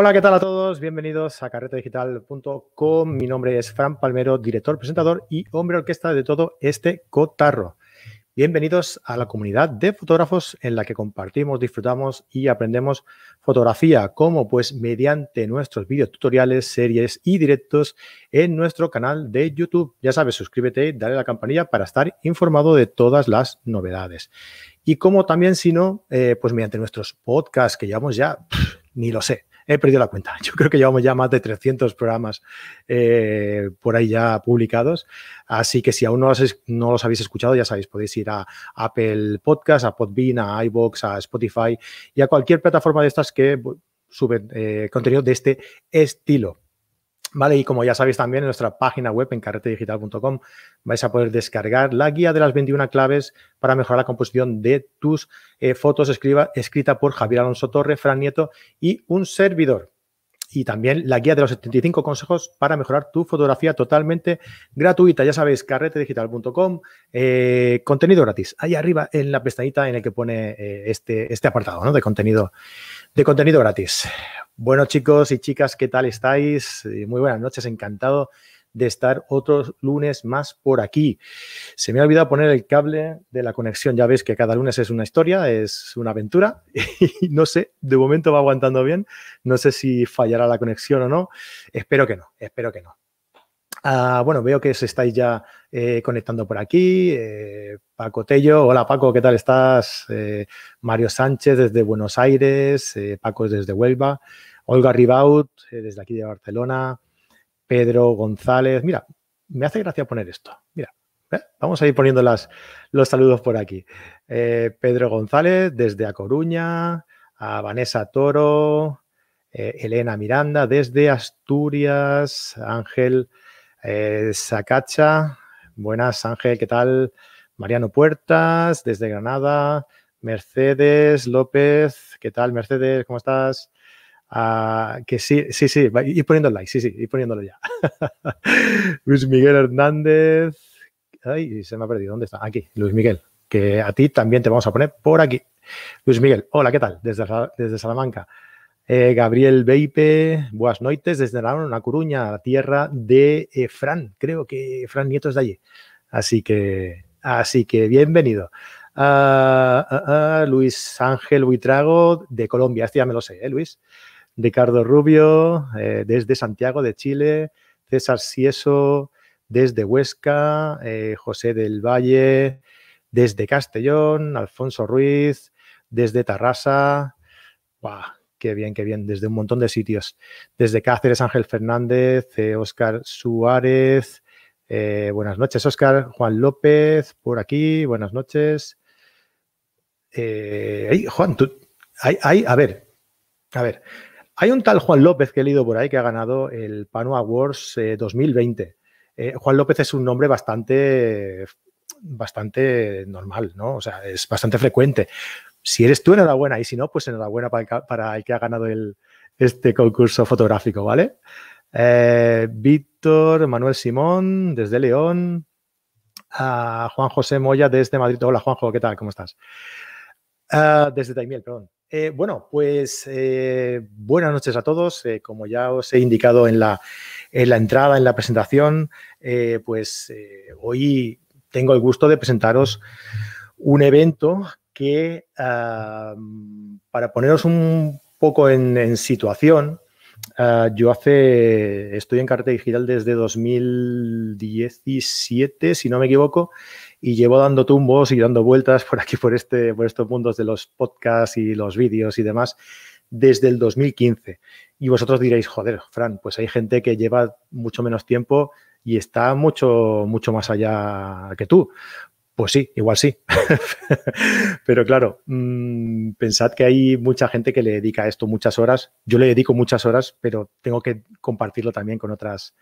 Hola, ¿qué tal a todos? Bienvenidos a carretedigital.com. Mi nombre es Fran Palmero, director, presentador y hombre orquesta de todo este cotarro. Bienvenidos a la comunidad de fotógrafos en la que compartimos, disfrutamos y aprendemos fotografía, como pues mediante nuestros vídeos tutoriales, series y directos en nuestro canal de YouTube. Ya sabes, suscríbete dale a la campanilla para estar informado de todas las novedades. Y como también, si no, eh, pues mediante nuestros podcasts que llevamos ya, ni lo sé, he perdido la cuenta. Yo creo que llevamos ya más de 300 programas eh, por ahí ya publicados. Así que si aún no los, no los, habéis escuchado, ya sabéis, podéis ir a Apple Podcast, a Podbean, a iBox, a Spotify y a cualquier plataforma de estas que suben eh, contenido de este estilo. Vale, y como ya sabéis también en nuestra página web en carretedigital.com vais a poder descargar la guía de las 21 claves para mejorar la composición de tus eh, fotos escriba, escrita por Javier Alonso Torre, Fran Nieto y un servidor. Y también la guía de los 75 consejos para mejorar tu fotografía totalmente gratuita. Ya sabéis, carretedigital.com, eh, contenido gratis. Ahí arriba en la pestañita en el que pone eh, este, este apartado ¿no? de, contenido, de contenido gratis. Bueno, chicos y chicas, ¿qué tal estáis? Eh, muy buenas noches, encantado de estar otros lunes más por aquí. Se me ha olvidado poner el cable de la conexión. Ya veis que cada lunes es una historia, es una aventura y no sé, de momento va aguantando bien. No sé si fallará la conexión o no. Espero que no, espero que no. Ah, bueno, veo que os estáis ya eh, conectando por aquí. Eh, Paco Tello, hola Paco, ¿qué tal estás? Mario Sánchez desde Buenos Aires, Paco desde Huelva. Olga Ribaut, eh, desde aquí de Barcelona, Pedro González. Mira, me hace gracia poner esto. Mira, ¿eh? vamos a ir poniendo las, los saludos por aquí. Eh, Pedro González, desde A Coruña, a Vanessa Toro, Elena Miranda, desde Asturias, Ángel Sacacha. Buenas, Ángel, ¿qué tal? Mariano Puertas, desde Granada. Mercedes López, ¿qué tal, Mercedes? ¿Cómo estás? Ah, que sí, sí, sí, y poniendo el like, sí, sí, y poniéndolo ya. Luis Miguel Hernández. Ay, se me ha perdido. ¿Dónde está? Aquí, Luis Miguel. Que a ti también te vamos a poner por aquí. Luis Miguel, hola, ¿qué tal? Desde, desde Salamanca. Eh, Gabriel Beipe, buenas noches, desde La Coruña, la tierra de eh, Fran. Creo que Fran Nieto es de allí. Así que, así que bienvenido. Ah, ah, Luis Ángel Buitrago de Colombia. Este ya me lo sé, ¿eh, Luis? Ricardo Rubio, eh, desde Santiago de Chile, César Sieso, desde Huesca, eh, José del Valle, desde Castellón, Alfonso Ruiz, desde Tarrasa. ¡Wow! Qué bien, qué bien, desde un montón de sitios. Desde Cáceres, Ángel Fernández, Oscar eh, Suárez. buenas noches, Oscar. Juan López, por aquí. Buenas noches. Juan, tú, hay, a ver, a ver, hay un tal Juan López que he leído por ahí que ha ganado el Pano Awards 2020. Eh, eh, Juan López es un nombre bastante, bastante normal, ¿no? O sea, es bastante frecuente. Si eres tú, enhorabuena. Y si no, pues enhorabuena para el, que ha ganado este concurso fotográfico, ¿vale? Eh, Víctor, Manuel Simón, desde León. Juan José Moya, desde Madrid. Hola, Juanjo, ¿qué tal? ¿Cómo estás? Ah, desde Taimiel, perdón. Eh, bueno, pues eh, buenas noches a todos. Eh, como ya os he indicado en la, entrada, en la presentación, pues hoy tengo el gusto de presentaros un evento que, para poneros un poco en, situación, yo hace, estoy en carta digital desde 2017, si no me equivoco, y llevo dando tumbos y dando vueltas por aquí, por, este, por estos mundos de los podcasts y los vídeos y demás desde el 2015. Y vosotros diréis, joder, Fran, pues hay gente que lleva mucho menos tiempo y está mucho, mucho más allá que tú. Pues sí, igual sí. Pero claro, mmm, pensad que hay mucha gente que le dedica a esto muchas horas. Yo le dedico muchas horas, pero tengo que compartirlo también con otras,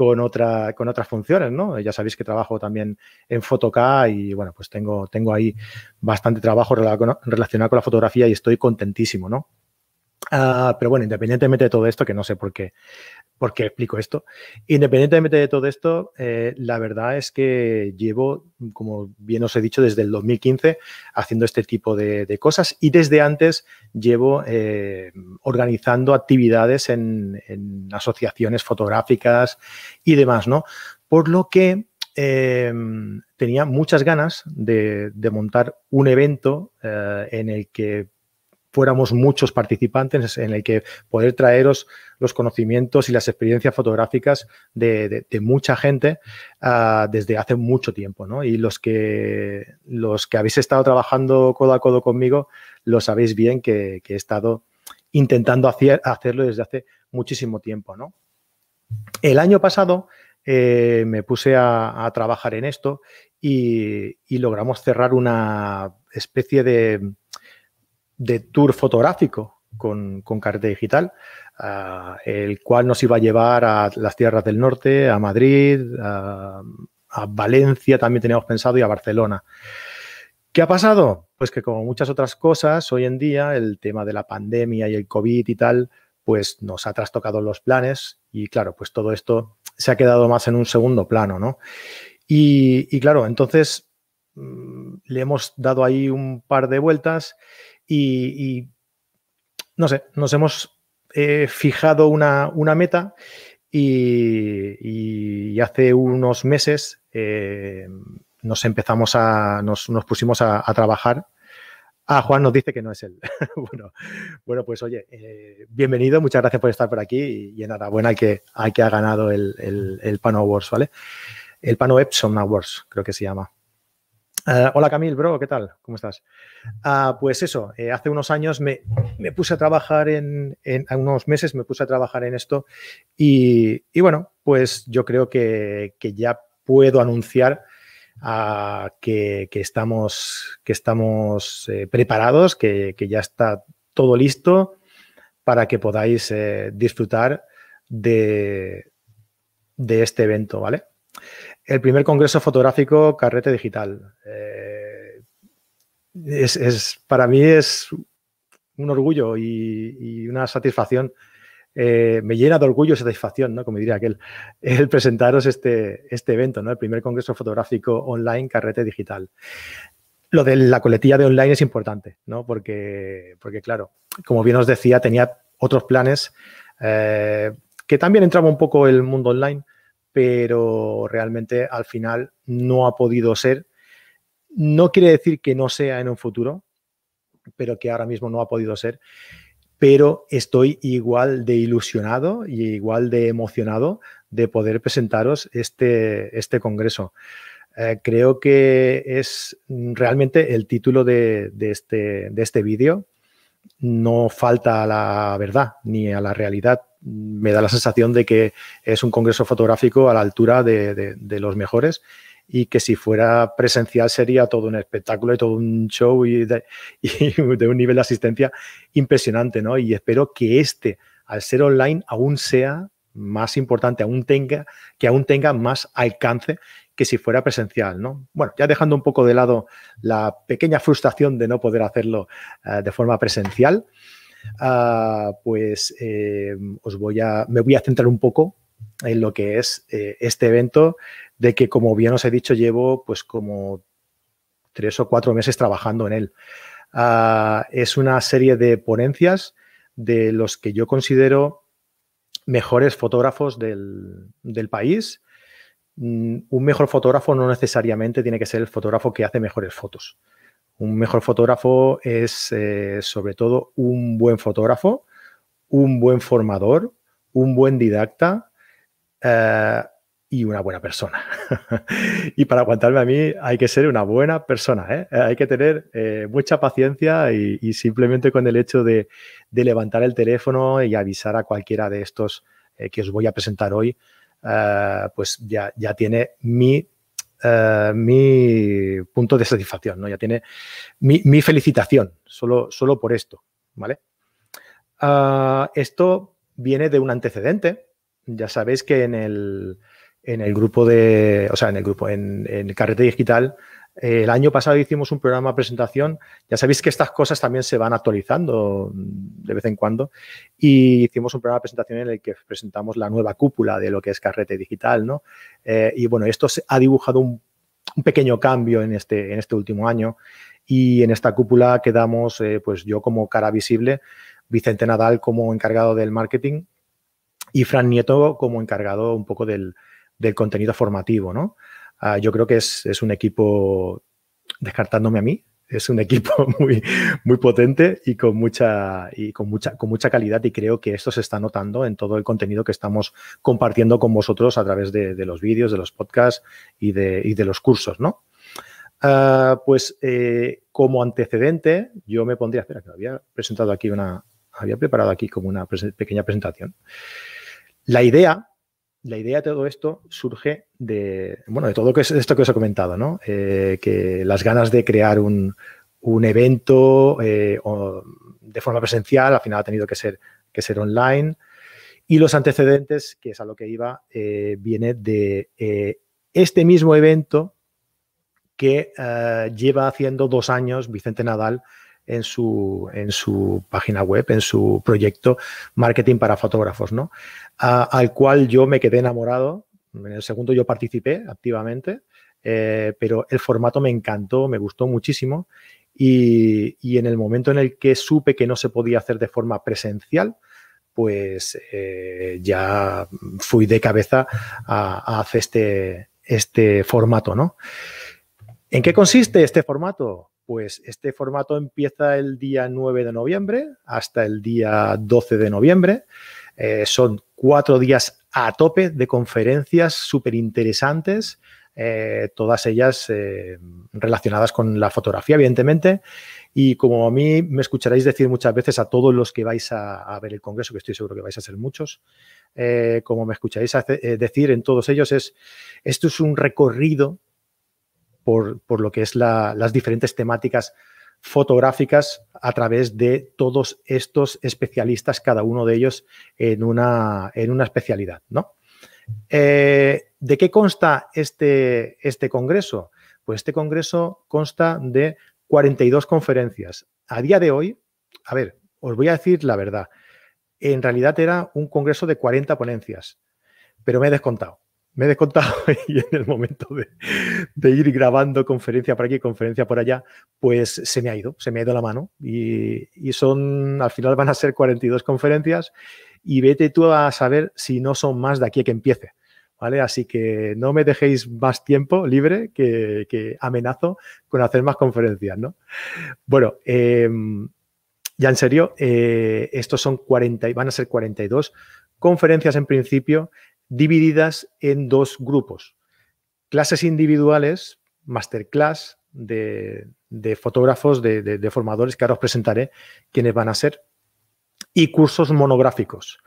con, otra, con otras funciones, ¿no? Ya sabéis que trabajo también en Photocá y, bueno, pues tengo, tengo ahí bastante trabajo relacionado con la fotografía y estoy contentísimo, ¿no? Ah, pero bueno, independientemente de todo esto, que no sé por qué, por qué explico esto, independientemente de todo esto, eh, la verdad es que llevo, como bien os he dicho, desde el 2015 haciendo este tipo de, cosas y desde antes llevo eh, organizando actividades en, asociaciones fotográficas y demás, ¿no? Por lo que eh, tenía muchas ganas de, montar un evento en el que fuéramos muchos participantes en el que poder traeros los conocimientos y las experiencias fotográficas de, mucha gente ah, desde hace mucho tiempo. ¿no? Y los que, los que habéis estado trabajando codo a codo conmigo, lo sabéis bien que, he estado intentando hacer, hacerlo desde hace muchísimo tiempo. ¿no? El año pasado eh, me puse a, trabajar en esto y logramos cerrar una especie de de tour fotográfico con, con carrete digital, ah, el cual nos iba a llevar a las tierras del norte, a Madrid, a, Valencia también teníamos pensado y a Barcelona. ¿Qué ha pasado? Pues que como muchas otras cosas, hoy en día el tema de la pandemia y el COVID y tal, pues nos ha trastocado los planes y claro, pues todo esto se ha quedado más en un segundo plano, ¿no? Y, y claro, entonces mm, le hemos dado ahí un par de vueltas y, no sé, nos hemos eh, fijado una, meta y, hace unos meses eh, nos empezamos a, nos, pusimos a, trabajar. Ah, Juan nos dice que no es él. bueno, bueno, pues oye, eh, bienvenido, muchas gracias por estar por aquí y, enhorabuena que, hay que ha ganado el, el, el Pano Awards, ¿vale? El Pano Epson Awards, creo que se llama. Eh, hola Camil, bro, ¿qué tal? ¿Cómo estás? Ah, pues eso, eh, hace unos años me, puse a trabajar en, en, unos meses me puse a trabajar en esto y, bueno, pues yo creo que, ya puedo anunciar ah, que, estamos, que estamos eh, preparados, que, ya está todo listo para que podáis disfrutar de, de este evento, ¿vale? El primer congreso fotográfico Carrete Digital. Eh, es, para mí es un orgullo y, una satisfacción. Eh, me llena de orgullo y satisfacción, ¿no? Como diría aquel, el presentaros este, este evento, ¿no? El primer congreso fotográfico online Carrete Digital. Lo de la coletilla de online es importante, ¿no? Porque, porque claro, como bien os decía, tenía otros planes eh, que también entraba un poco el mundo online, pero realmente al final no ha podido ser. No quiere decir que no sea en un futuro, pero que ahora mismo no ha podido ser. Pero estoy igual de ilusionado y igual de emocionado de poder presentaros este, este congreso. Eh, creo que es realmente el título de, este, de este vídeo. No falta a la verdad ni a la realidad me da la sensación de que es un congreso fotográfico a la altura de, los mejores y que si fuera presencial sería todo un espectáculo y todo un show y de, un nivel de asistencia impresionante, ¿no? Y espero que este, al ser online, aún sea más importante, aún tenga, que aún tenga más alcance que si fuera presencial, ¿no? Bueno, ya dejando un poco de lado la pequeña frustración de no poder hacerlo eh, de forma presencial, Ah, pues eh, os voy a, me voy a centrar un poco en lo que es eh, este evento, de que como bien os he dicho, llevo pues como tres o cuatro meses trabajando en él. Ah, es una serie de ponencias de los que yo considero mejores fotógrafos del, del país. Mm, un mejor fotógrafo no necesariamente tiene que ser el fotógrafo que hace mejores fotos. Un mejor fotógrafo es eh, sobre todo un buen fotógrafo, un buen formador, un buen didacta eh, y una buena persona. y para aguantarme a mí hay que ser una buena persona, ¿eh? hay que tener mucha paciencia y, simplemente con el hecho de, levantar el teléfono y avisar a cualquiera de estos que os voy a presentar hoy, pues ya, ya tiene mi eh, mi punto de satisfacción, ¿no? Ya tiene mi, felicitación, solo, solo por esto, ¿vale? Ah, esto viene de un antecedente. Ya sabéis que en el, en el grupo de, o sea, en el grupo, en, el carrete digital, el año pasado hicimos un programa de presentación. Ya sabéis que estas cosas también se van actualizando de vez en cuando. Y hicimos un programa de presentación en el que presentamos la nueva cúpula de lo que es Carrete Digital, ¿no? Eh, y bueno, esto se ha dibujado un, pequeño cambio en este, en este último año. Y en esta cúpula quedamos, eh, pues yo como cara visible, Vicente Nadal como encargado del marketing y Fran Nieto como encargado un poco del, del contenido formativo, ¿no? Ah, yo creo que es, es, un equipo, descartándome a mí, es un equipo muy, muy potente y con mucha, y con mucha, con mucha calidad y creo que esto se está notando en todo el contenido que estamos compartiendo con vosotros a través de, los vídeos, de los podcasts y de, y de los cursos, ¿no? Uh, pues eh, como antecedente, yo me pondría, espera, que había presentado aquí una, había preparado aquí como una pequeña presentación. La idea la idea de todo esto surge de, bueno, de todo esto que os he comentado, ¿no? Eh, que las ganas de crear un, evento eh, de forma presencial, al final ha tenido que ser, que ser online. Y los antecedentes, que es a lo que iba, eh, viene de este mismo evento que lleva haciendo dos años Vicente Nadal en su, en su página web, en su proyecto Marketing para Fotógrafos, ¿no? al cual yo me quedé enamorado. En el segundo yo participé activamente, eh, pero el formato me encantó, me gustó muchísimo y, en el momento en el que supe que no se podía hacer de forma presencial, pues eh, ya fui de cabeza a, a hacer este, este formato, ¿no? ¿En qué consiste este formato? Pues este formato empieza el día 9 de noviembre hasta el día 12 de noviembre. Eh, son cuatro días a tope de conferencias súper interesantes, eh, todas ellas eh, relacionadas con la fotografía, evidentemente. Y como a mí me escucharéis decir muchas veces a todos los que vais a, ver el Congreso, que estoy seguro que vais a ser muchos, como me escucharéis decir en todos ellos, es esto es un recorrido por, lo que es las diferentes temáticas fotográficas a través de todos estos especialistas, cada uno de ellos en una, en una especialidad. ¿no? Eh, ¿De qué consta este, este congreso? Pues este congreso consta de 42 conferencias. A día de hoy, a ver, os voy a decir la verdad, en realidad era un congreso de 40 ponencias, pero me he descontado me he descontado y en el momento de, ir grabando conferencia por aquí, conferencia por allá, pues se me ha ido, se me ha ido la mano y, son, al final van a ser 42 conferencias y vete tú a saber si no son más de aquí a que empiece. ¿Vale? Así que no me dejéis más tiempo libre que, amenazo con hacer más conferencias, ¿no? Bueno, em, ya en serio, eh, estos son 40, van a ser 42 conferencias en principio divididas en dos grupos. Clases individuales, masterclass de, fotógrafos, de, formadores que ahora os presentaré quiénes van a ser, y cursos monográficos.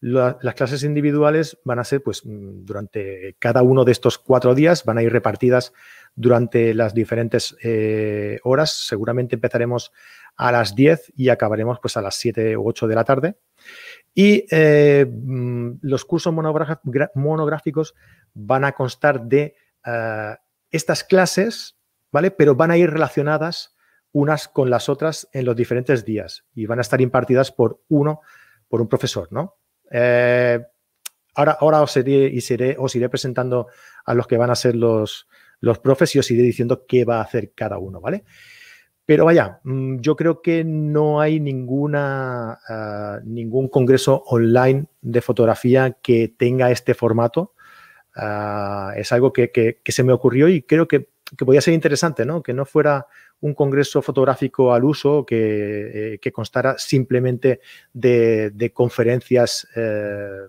las clases individuales van a ser, pues, durante cada uno de estos cuatro días, van a ir repartidas durante las diferentes eh, horas. Seguramente empezaremos a las 10 y acabaremos pues a las 7 u 8 de la tarde. Y eh, mm, los cursos monográficos van a constar de eh, estas clases, ¿vale? Pero van a ir relacionadas unas con las otras en los diferentes días y van a estar impartidas por uno, por un profesor, ¿no? Eh, ahora, ahora os, iré, y seré, os iré presentando a los que van a ser los, los profes y os iré diciendo qué va a hacer cada uno, ¿vale? Pero vaya, mm, yo creo que no hay ninguna, ah, ningún congreso online de fotografía que tenga este formato. Ah, es algo que, se me ocurrió y creo que, podía ser interesante, ¿no? Que no fuera un congreso fotográfico al uso que, eh, constara simplemente de, conferencias eh,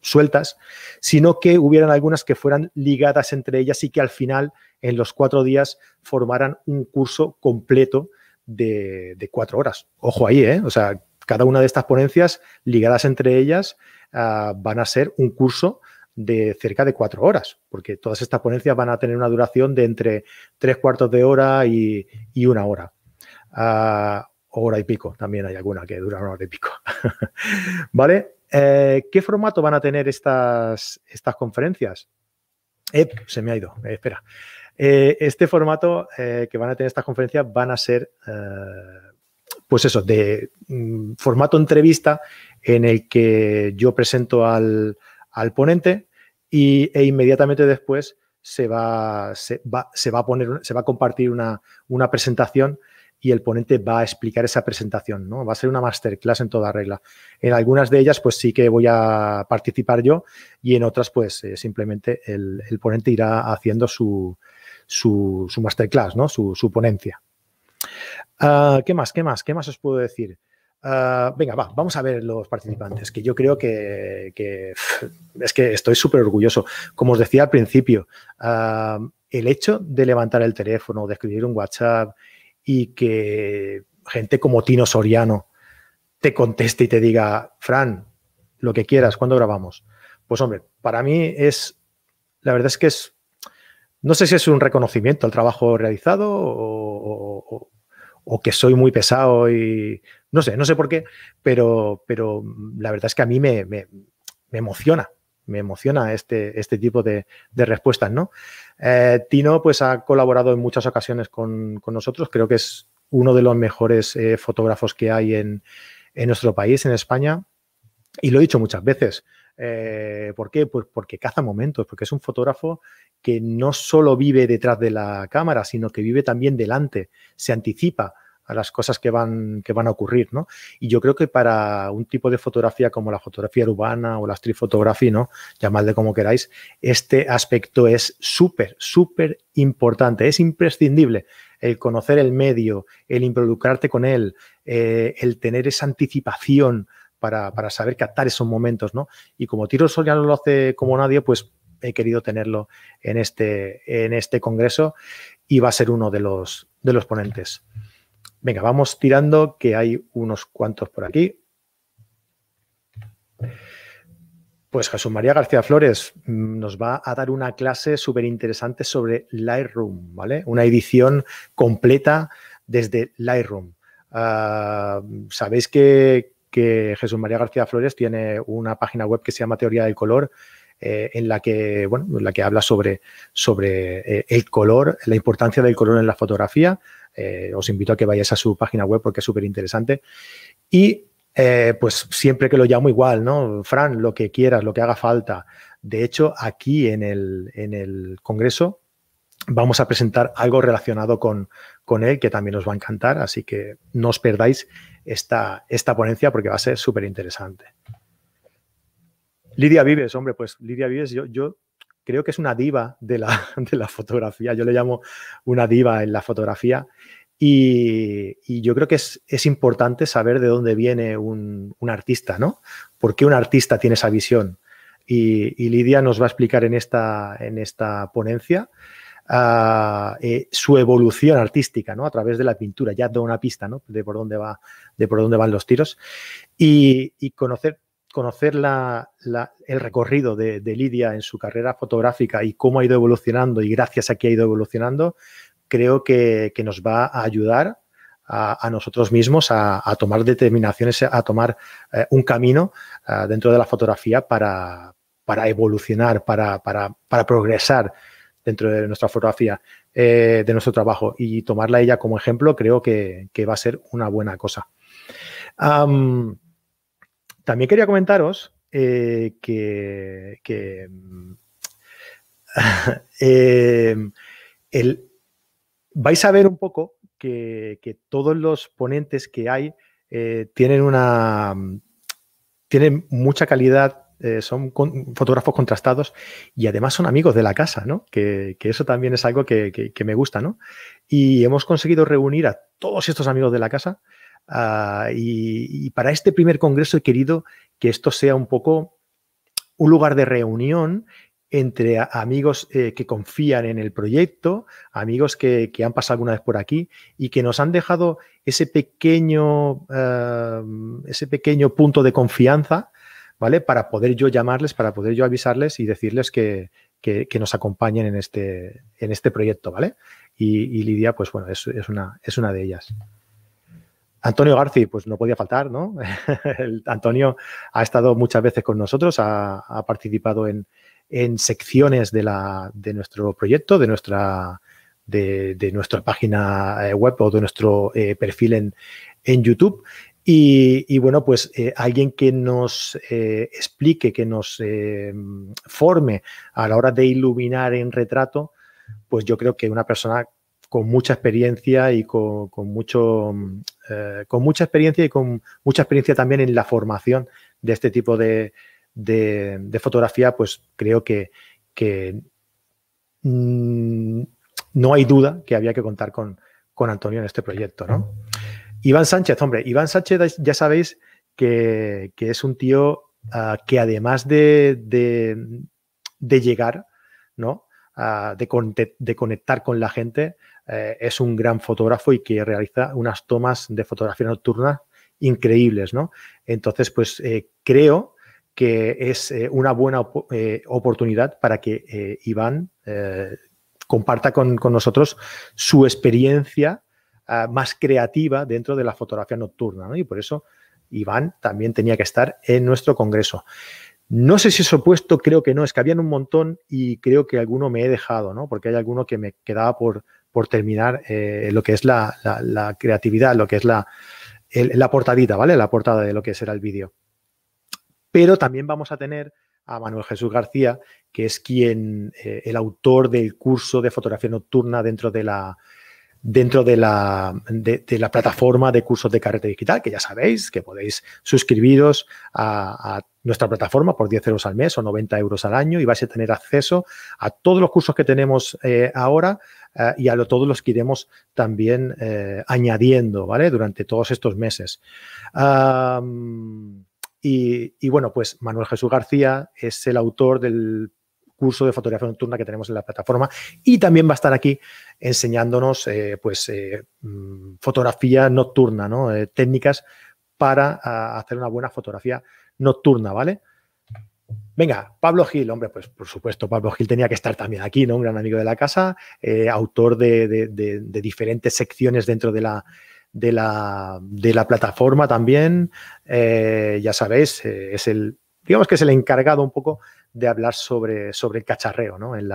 sueltas, sino que hubieran algunas que fueran ligadas entre ellas y que al final en los cuatro días formaran un curso completo de, cuatro horas. Ojo ahí, ¿eh? O sea, cada una de estas ponencias ligadas entre ellas ah, van a ser un curso de cerca de cuatro horas, porque todas estas ponencias van a tener una duración de entre tres cuartos de hora y, una hora. Uh, hora y pico, también hay alguna que dura una hora y pico. ¿Vale? Eh, ¿Qué formato van a tener estas, estas conferencias? Eh, se me ha ido, espera. Eh, este formato que van a tener estas conferencias van a ser, pues eso, de mm, formato entrevista en el que yo presento al, ponente y, e inmediatamente después se va, se va, se va a poner, se va a compartir una, una presentación y el ponente va a explicar esa presentación, ¿no? Va a ser una masterclass en toda regla. En algunas de ellas, pues sí que voy a participar yo y en otras, pues eh, simplemente el, ponente irá haciendo su, su, masterclass, ¿no? Su, ponencia. Ah, ¿Qué más? ¿Qué más? ¿Qué más os puedo decir? Ah, venga, va, vamos a ver los participantes, que yo creo que, es que estoy súper orgulloso. Como os decía al principio, ah, el hecho de levantar el teléfono, de escribir un WhatsApp, y que gente como Tino Soriano te conteste y te diga, Fran, lo que quieras, ¿cuándo grabamos? Pues hombre, para mí es, la verdad es que es, no sé si es un reconocimiento al trabajo realizado o, que soy muy pesado y no sé, no sé por qué, pero, pero la verdad es que a mí me, me, emociona, me emociona este, este tipo de, de respuestas, ¿no? Eh, Tino pues ha colaborado en muchas ocasiones con, nosotros, creo que es uno de los mejores eh, fotógrafos que hay en, nuestro país, en España, y lo he dicho muchas veces. Eh, ¿Por qué? Pues porque caza momentos, porque es un fotógrafo que no solo vive detrás de la cámara, sino que vive también delante, se anticipa a las cosas que van, que van a ocurrir, ¿no? Y yo creo que para un tipo de fotografía como la fotografía urbana o la street photography, ¿no? Llamadle como queráis, este aspecto es súper, súper importante, es imprescindible el conocer el medio, el involucrarte con él, eh, el tener esa anticipación para, saber captar esos momentos, ¿no? Y como Tiro Sol ya no lo hace como nadie, pues he querido tenerlo en este, en este congreso y va a ser uno de los, de los ponentes. Venga, vamos tirando, que hay unos cuantos por aquí. Pues Jesús María García Flores mm, nos va a dar una clase súper interesante sobre Lightroom, ¿vale? Una edición completa desde Lightroom. Ah, Sabéis que, Jesús María García Flores tiene una página web que se llama Teoría del Color, eh, en la que, bueno, en la que habla sobre, sobre eh, el color, la importancia del color en la fotografía. Eh, os invito a que vayáis a su página web porque es súper interesante. Y eh, pues siempre que lo llamo igual, ¿no? Fran, lo que quieras, lo que haga falta. De hecho, aquí en el, en el Congreso vamos a presentar algo relacionado con, con, él que también os va a encantar, así que no os perdáis esta, esta ponencia porque va a ser súper interesante. Lidia Vives, hombre, pues Lidia Vives, yo, yo creo que es una diva de la, de la fotografía. Yo le llamo una diva en la fotografía. Y, yo creo que es, importante saber de dónde viene un, artista, ¿no? ¿Por qué un artista tiene esa visión? Y, Lidia nos va a explicar en esta, en esta ponencia ah, eh, su evolución artística, ¿no? A través de la pintura. Ya da una pista, ¿no? De por dónde va, de por dónde van los tiros. Y, y conocer conocer el recorrido de, Lidia en su carrera fotográfica y cómo ha ido evolucionando y gracias a que ha ido evolucionando, creo que, nos va a ayudar a, nosotros mismos a, tomar determinaciones, a tomar eh, un camino eh, dentro de la fotografía para, evolucionar, para, progresar dentro de nuestra fotografía, eh, de nuestro trabajo y tomarla ella como ejemplo, creo que, va a ser una buena cosa. También quería comentaros eh, que, eh, vais a ver un poco que, todos los ponentes que hay eh, tienen una tienen mucha calidad, son fotógrafos contrastados y además son amigos de la casa, ¿no? Que, eso también es algo que, que, me gusta, ¿no? Y hemos conseguido reunir a todos estos amigos de la casa Ah, y, para este primer congreso he querido que esto sea un poco un lugar de reunión entre amigos eh, que confían en el proyecto, amigos que, han pasado alguna vez por aquí y que nos han dejado ese pequeño, ah, ese pequeño punto de confianza, ¿vale? Para poder yo llamarles, para poder yo avisarles y decirles que, nos acompañen en este, en este proyecto, ¿vale? Y, Lidia, pues bueno, es, una, es una de ellas. Antonio Garci, pues no podía faltar, ¿no? Antonio ha estado muchas veces con nosotros, ha, participado en, secciones de, la, de, nuestro proyecto, de nuestra, de, nuestra página eh, web o de nuestro eh, perfil en, en YouTube. Y, bueno, pues alguien que nos explique, que nos forme a la hora de iluminar en retrato, pues yo creo que una persona con mucha experiencia y con, mucho con mucha experiencia y con mucha experiencia también en la formación de este tipo de, de, fotografía, pues creo que, mm, no hay duda que había que contar con, Antonio en este proyecto, ¿no? Iván Sánchez, hombre, Iván Sánchez ya sabéis que, es un tío ah, que además de, de, llegar, ¿no? Ah, de, conectar con la gente, eh, es un gran fotógrafo y que realiza unas tomas de fotografía nocturna increíbles, ¿no? Entonces, pues eh, creo que es eh, una buena oportunidad para que Iván comparta con, nosotros su experiencia ah, más creativa dentro de la fotografía nocturna. Y por eso Iván también tenía que estar en nuestro congreso. No sé si es opuesto, creo que no, es que habían un montón y creo que alguno me he dejado, ¿no? porque hay alguno que me quedaba por, por terminar lo que es la, creatividad, lo que es la, la portadita, ¿vale? La portada de lo que será el vídeo. Pero también vamos a tener a Manuel Jesús García, que es quien, eh, el autor del curso de fotografía nocturna dentro de la, dentro de la, de, la plataforma de cursos de carrete digital, que ya sabéis que podéis suscribiros a, nuestra plataforma por 10 euros al mes o 90 euros al año y vais a tener acceso a todos los cursos que tenemos eh, ahora eh, y a todos los que iremos también añadiendo, ¿vale? Durante todos estos meses. Y, bueno, pues Manuel Jesús García es el autor del curso de fotografía nocturna que tenemos en la plataforma y también va a estar aquí enseñándonos eh, pues eh, mm, fotografía nocturna, ¿no? Eh, técnicas para hacer una buena fotografía nocturna, ¿vale? Venga, Pablo Gil, hombre, pues por supuesto, Pablo Gil tenía que estar también aquí, ¿no? Un gran amigo de la casa, autor de, diferentes secciones dentro de la, de la, la plataforma también. Eh, ya sabéis, eh, es el, digamos que es el encargado un poco de hablar sobre, el cacharreo, ¿no? En,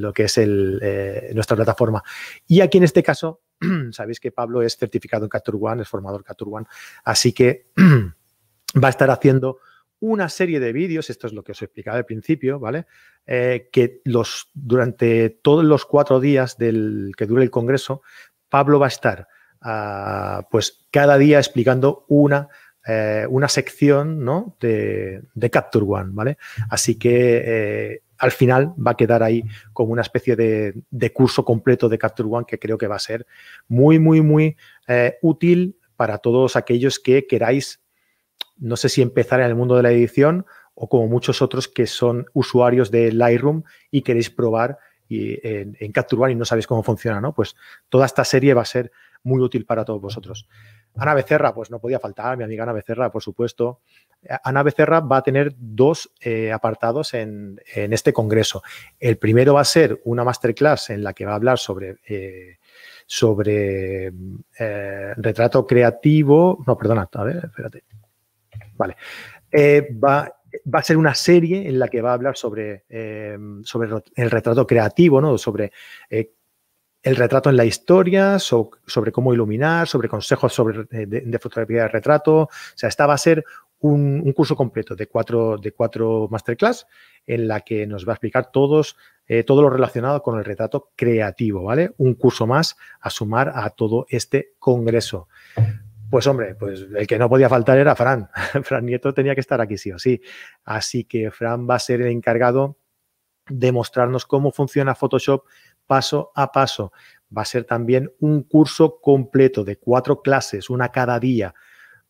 lo que es el, eh, nuestra plataforma. Y aquí en este caso, sabéis que Pablo es certificado en Capture One, es formador Capture One, así que va a estar haciendo una serie de vídeos, esto es lo que os explicaba al principio, ¿vale? que los, durante todos los cuatro días del que dure el congreso, Pablo va a estar pues cada día explicando una, eh, una sección ¿no? de, Capture One, ¿vale? Así que eh, al final va a quedar ahí como una especie de, curso completo de Capture One que creo que va a ser muy, muy, muy eh, útil para todos aquellos que queráis, no sé si empezar en el mundo de la edición o como muchos otros que son usuarios de Lightroom y queréis probar y, en, en Capture One y no sabéis cómo funciona, ¿no? Pues toda esta serie va a ser muy útil para todos vosotros. Ana Becerra, pues no podía faltar, mi amiga Ana Becerra, por supuesto. Ana Becerra va a tener dos eh, apartados en, este congreso. El primero va a ser una masterclass en la que va a hablar sobre, eh, sobre eh, retrato creativo. No, perdona, a ver, espérate. Vale. va, va a ser una serie en la que va a hablar sobre, sobre el retrato creativo, ¿no? Sobre el retrato en la historia, sobre cómo iluminar, sobre consejos sobre, eh, de, fotografía de retrato. O sea, esta va a ser un, curso completo de cuatro, de cuatro masterclass en la que nos va a explicar todos, eh, todo lo relacionado con el retrato creativo, ¿vale? Un curso más a sumar a todo este congreso. Pues hombre, pues el que no podía faltar era Fran. Fran Nieto tenía que estar aquí sí o sí. Así que Fran va a ser el encargado de mostrarnos cómo funciona Photoshop paso a paso. Va a ser también un curso completo de cuatro clases, una cada día,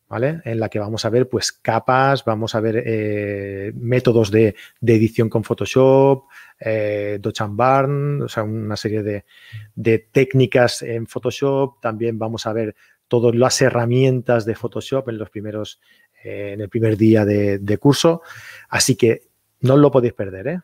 ¿vale? En la que vamos a ver pues capas, vamos a ver eh, métodos de, edición con Photoshop, eh, Barn, o sea, una serie de, técnicas en Photoshop. También vamos a ver todas las herramientas de Photoshop en los primeros, eh, en el primer día de, curso. Así que no lo podéis perder, ¿eh?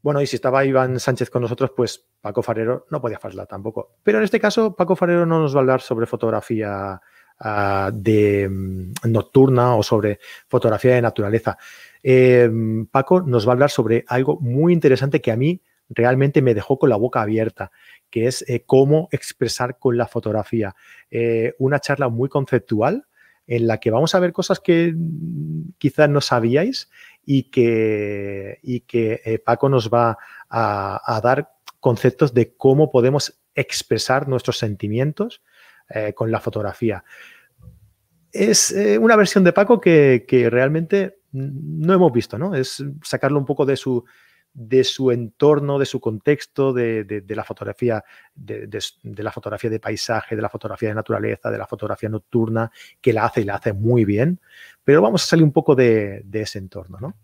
Bueno, y si estaba Iván Sánchez con nosotros, pues Paco Farero no podía faltar tampoco. Pero en este caso, Paco Farero no nos va a hablar sobre fotografía ah, de mm, nocturna o sobre fotografía de naturaleza. Em, Paco nos va a hablar sobre algo muy interesante que a mí realmente me dejó con la boca abierta, que es eh, cómo expresar con la fotografía. Eh, una charla muy conceptual en la que vamos a ver cosas que mm, quizás no sabíais y que, y que eh, Paco nos va a, dar conceptos de cómo podemos expresar nuestros sentimientos con la fotografía. Es una versión de Paco que, que realmente no hemos visto, ¿no? Es sacarlo un poco de su, de su entorno, de su contexto, de, la fotografía, de, la fotografía de paisaje, de la fotografía de naturaleza, de la fotografía nocturna, que la hace y la hace muy bien, pero vamos a salir un poco de, ese entorno, ¿no?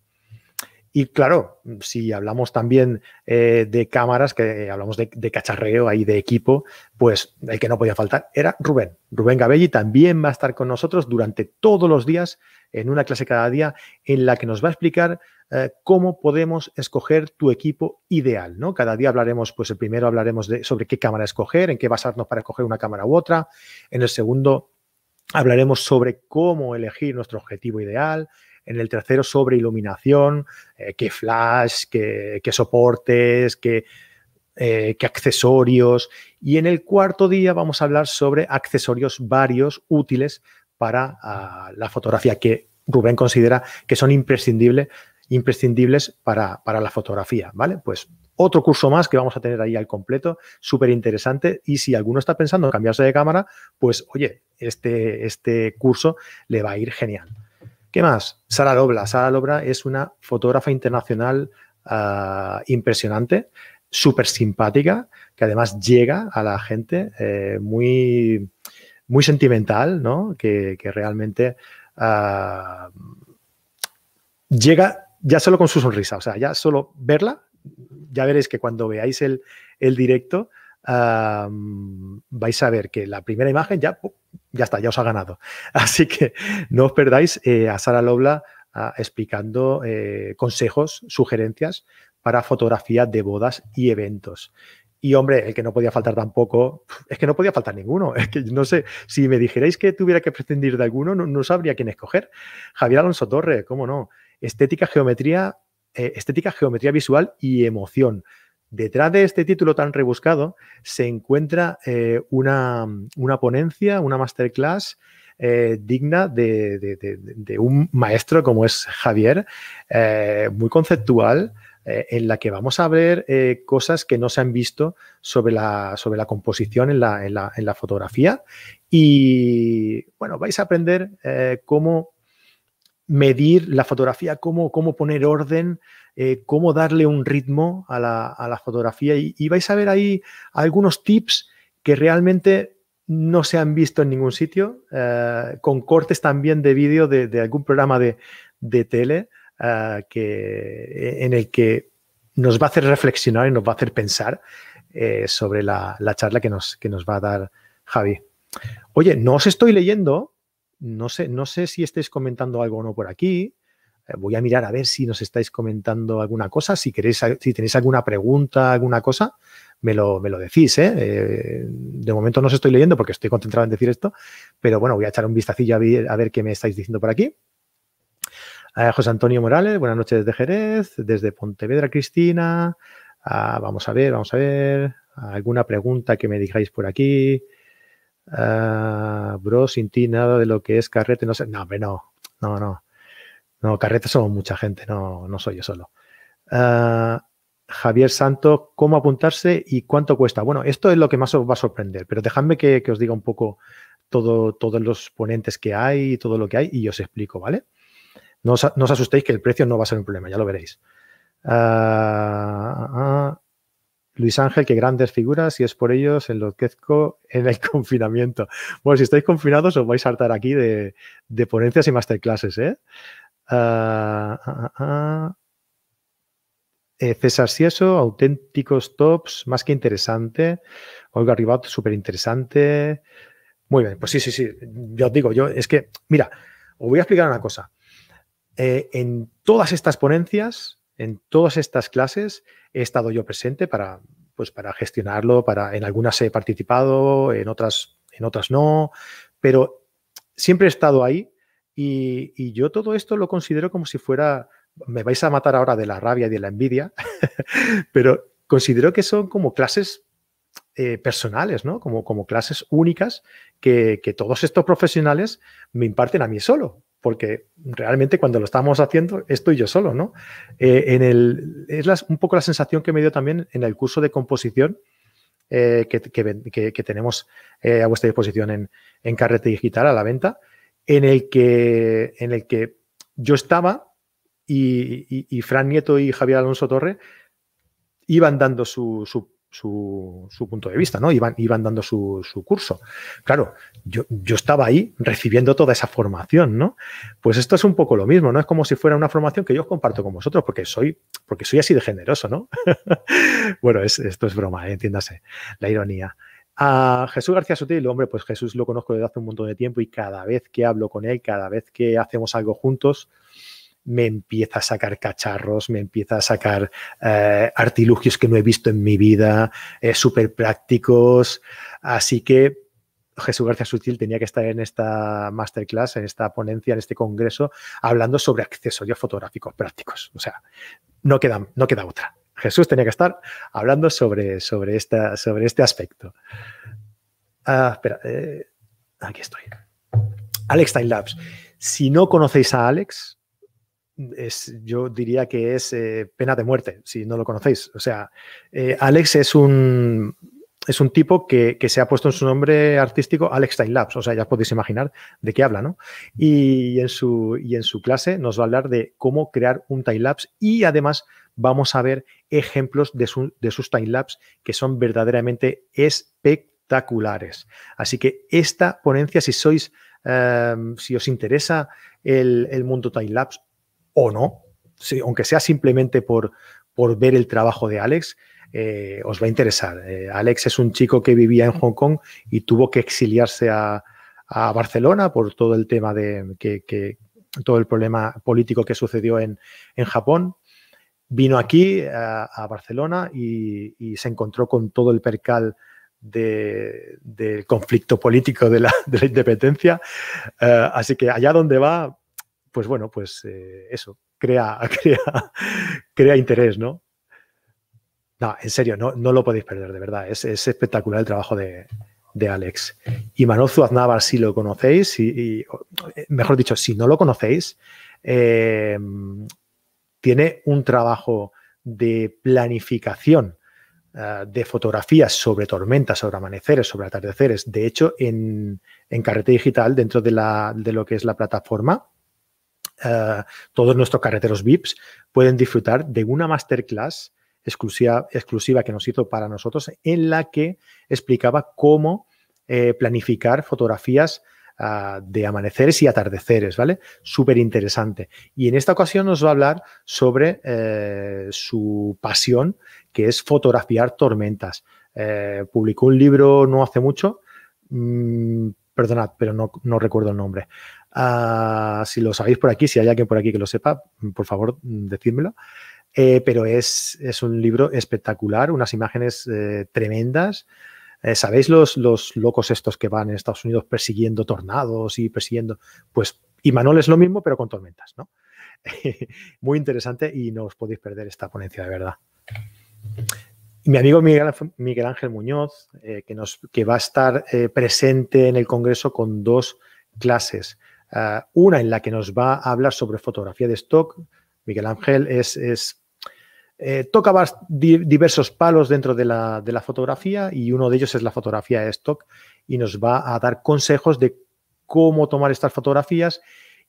Y claro, si hablamos también eh, de cámaras, que hablamos de, cacharreo ahí de equipo, pues el que no podía faltar era Rubén. Rubén Gabelli también va a estar con nosotros durante todos los días en una clase cada día en la que nos va a explicar eh, cómo podemos escoger tu equipo ideal, ¿no? Cada día hablaremos, pues el primero hablaremos de, sobre qué cámara escoger, en qué basarnos para escoger una cámara u otra. En el segundo hablaremos sobre cómo elegir nuestro objetivo ideal. En el tercero sobre iluminación, eh, qué flash, qué, soportes, qué, eh, accesorios. Y en el cuarto día vamos a hablar sobre accesorios varios útiles para ah, la fotografía que Rubén considera que son imprescindibles imprescindibles para, la fotografía, ¿vale? Pues otro curso más que vamos a tener ahí al completo, súper interesante. Y si alguno está pensando en cambiarse de cámara, pues oye, este, este curso le va a ir genial. ¿Qué más? Sara Lobla. Sara Lobla es una fotógrafa internacional ah, impresionante, súper simpática, que además llega a la gente eh, muy, muy sentimental, ¿no? Que, realmente ah, llega ya solo con su sonrisa, o sea, ya solo verla, ya veréis que cuando veáis el, directo vais a ver que la primera imagen ya, ya está, ya os ha ganado. Así que no os perdáis eh, a Sara Lobla explicando eh, consejos, sugerencias para fotografía de bodas y eventos. Y hombre, el que no podía faltar tampoco, es que no podía faltar ninguno. Es que no sé, si me dijerais que tuviera que prescindir de alguno, no, no sabría quién escoger. Javier Alonso Torre, ¿cómo no? estética, geometría, eh, estética, geometría visual y emoción. Detrás de este título tan rebuscado se encuentra eh, una, ponencia, una masterclass eh, digna de, un maestro como es Javier, muy conceptual, en la que vamos a ver cosas que no se han visto sobre la, sobre la composición en la, en la, fotografía. Y bueno, vais a aprender cómo medir la fotografía, cómo, cómo poner orden, eh, cómo darle un ritmo a la, fotografía. Y, vais a ver ahí algunos tips que realmente no se han visto en ningún sitio, eh, con cortes también de vídeo de, algún programa de, tele eh, que, en el que nos va a hacer reflexionar y nos va a hacer pensar sobre la, la, charla que nos, que nos va a dar Javi. Oye, no os estoy leyendo no sé, no sé si estáis comentando algo o no por aquí. Eh, voy a mirar a ver si nos estáis comentando alguna cosa. Si queréis, si tenéis alguna pregunta, alguna cosa, me lo, me lo decís. ¿eh? ¿eh? de momento no os estoy leyendo porque estoy concentrado en decir esto, pero bueno, voy a echar un vistacillo a ver, a ver qué me estáis diciendo por aquí. Eh, José Antonio Morales, buenas noches desde Jerez, desde Pontevedra, Cristina. Ah, vamos a ver, vamos a ver. ¿Alguna pregunta que me digáis por aquí? Uh, bro, sin ti nada de lo que es carrete, no sé. No, hombre, no, no, no. No, carrete somos mucha gente, no, no soy yo solo. Ah, Javier Santo, ¿cómo apuntarse y cuánto cuesta? Bueno, esto es lo que más os va a sorprender, pero dejadme que, os diga un poco todo, todos los ponentes que hay todo lo que hay y os explico, ¿vale? No os, asustéis que el precio no va a ser un problema, ya lo veréis. Uh, Luis Ángel, qué grandes figuras y es por ellos enloquezco en el confinamiento. Bueno, si estáis confinados os vais a hartar aquí de, ponencias y masterclasses, ¿eh? Ah, ah, ah, eh, César Sieso, auténticos tops, más que interesante. Olga Ribat, súper interesante. Muy bien, pues sí, sí, sí. Yo os digo, yo es que, mira, os voy a explicar una cosa. Eh, en todas estas ponencias, en todas estas clases, he estado yo presente para, pues para gestionarlo, para, en algunas he participado, en otras, en otras no, pero siempre he estado ahí y, yo todo esto lo considero como si fuera, me vais a matar ahora de la rabia y de la envidia, pero considero que son como clases eh, personales, ¿no? Como, como clases únicas que, todos estos profesionales me imparten a mí solo, porque realmente cuando lo estamos haciendo estoy yo solo, ¿no? Eh, en el, es un poco la sensación que me dio también en el curso de composición eh, que, tenemos a vuestra disposición en, en Carrete Digital a la venta, en el que, en el que yo estaba y, Fran Nieto y Javier Alonso Torre iban dando su, su, punto de vista, ¿no? Iban, iban dando su, curso. Claro, yo, yo, estaba ahí recibiendo toda esa formación, ¿no? Pues esto es un poco lo mismo, ¿no? Es como si fuera una formación que yo comparto con vosotros, porque soy, porque soy así de generoso, ¿no? bueno, esto es broma, ¿eh? entiéndase, la ironía. A Jesús García Sutil, hombre, pues Jesús lo conozco desde hace un montón de tiempo y cada vez que hablo con él, cada vez que hacemos algo juntos, me empieza a sacar cacharros, me empieza a sacar eh, artilugios que no he visto en mi vida, eh, súper prácticos. Así que Jesús García Sutil tenía que estar en esta masterclass, en esta ponencia, en este congreso, hablando sobre accesorios fotográficos prácticos. O sea, no queda, no queda otra. Jesús tenía que estar hablando sobre, sobre, esta, sobre este aspecto. Ah, espera, eh, aquí estoy. Alex Time Labs. Si no conocéis a Alex, es, yo diría que es eh, pena de muerte, si no lo conocéis. O sea, eh, Alex es un, es un tipo que, se ha puesto en su nombre artístico Alex Time Labs. O sea, ya podéis imaginar de qué habla, ¿no? Y en su, y en su clase nos va a hablar de cómo crear un time lapse y además vamos a ver ejemplos de, de sus time lapse que son verdaderamente espectaculares. Así que esta ponencia, si sois, eh, si os interesa el, el mundo time lapse o no, aunque sea simplemente por, por ver el trabajo de Alex, eh, os va a interesar. Eh, Alex es un chico que vivía en Hong Kong y tuvo que exiliarse a, Barcelona por todo el tema de que, todo el problema político que sucedió en, Japón. Vino aquí a, Barcelona y, se encontró con todo el percal del conflicto político de la, independencia. Eh, así que allá donde va, pues bueno, pues eh, eso, crea, crea, crea interés, ¿no? No, en serio, no, no lo podéis perder, de verdad. Es, espectacular el trabajo de, Alex. Y Manuel Zuaznavar, si lo conocéis, y, mejor dicho, si no lo conocéis, em, tiene un trabajo de planificación eh, de fotografías sobre tormentas, sobre amaneceres, sobre atardeceres. De hecho, en, en Carrete Digital, dentro de, la, de lo que es la plataforma, eh, todos nuestros carreteros VIPs pueden disfrutar de una masterclass exclusiva, exclusiva que nos hizo para nosotros en la que explicaba cómo eh, planificar fotografías ah, de amaneceres y atardeceres, ¿vale? Súper interesante. Y en esta ocasión nos va a hablar sobre eh, su pasión, que es fotografiar tormentas. publicó un libro no hace mucho, mm, perdonad, pero no, no, recuerdo el nombre. Ah, si lo sabéis por aquí, si hay alguien por aquí que lo sepa, por favor, decídmelo. Eh, pero es, es, un libro espectacular, unas imágenes eh, tremendas. Eh, ¿Sabéis los, los locos estos que van en Estados Unidos persiguiendo tornados y persiguiendo? Pues Imanol es lo mismo, pero con tormentas, ¿no? Muy interesante y no os podéis perder esta ponencia, de verdad. Mi amigo Miguel, Ángel Muñoz, que, nos, que va a estar presente en el Congreso con dos clases. Eh, una en la que nos va a hablar sobre fotografía de stock. Miguel Ángel es, eh, toca diversos palos dentro de la, de la, fotografía y uno de ellos es la fotografía de stock y nos va a dar consejos de cómo tomar estas fotografías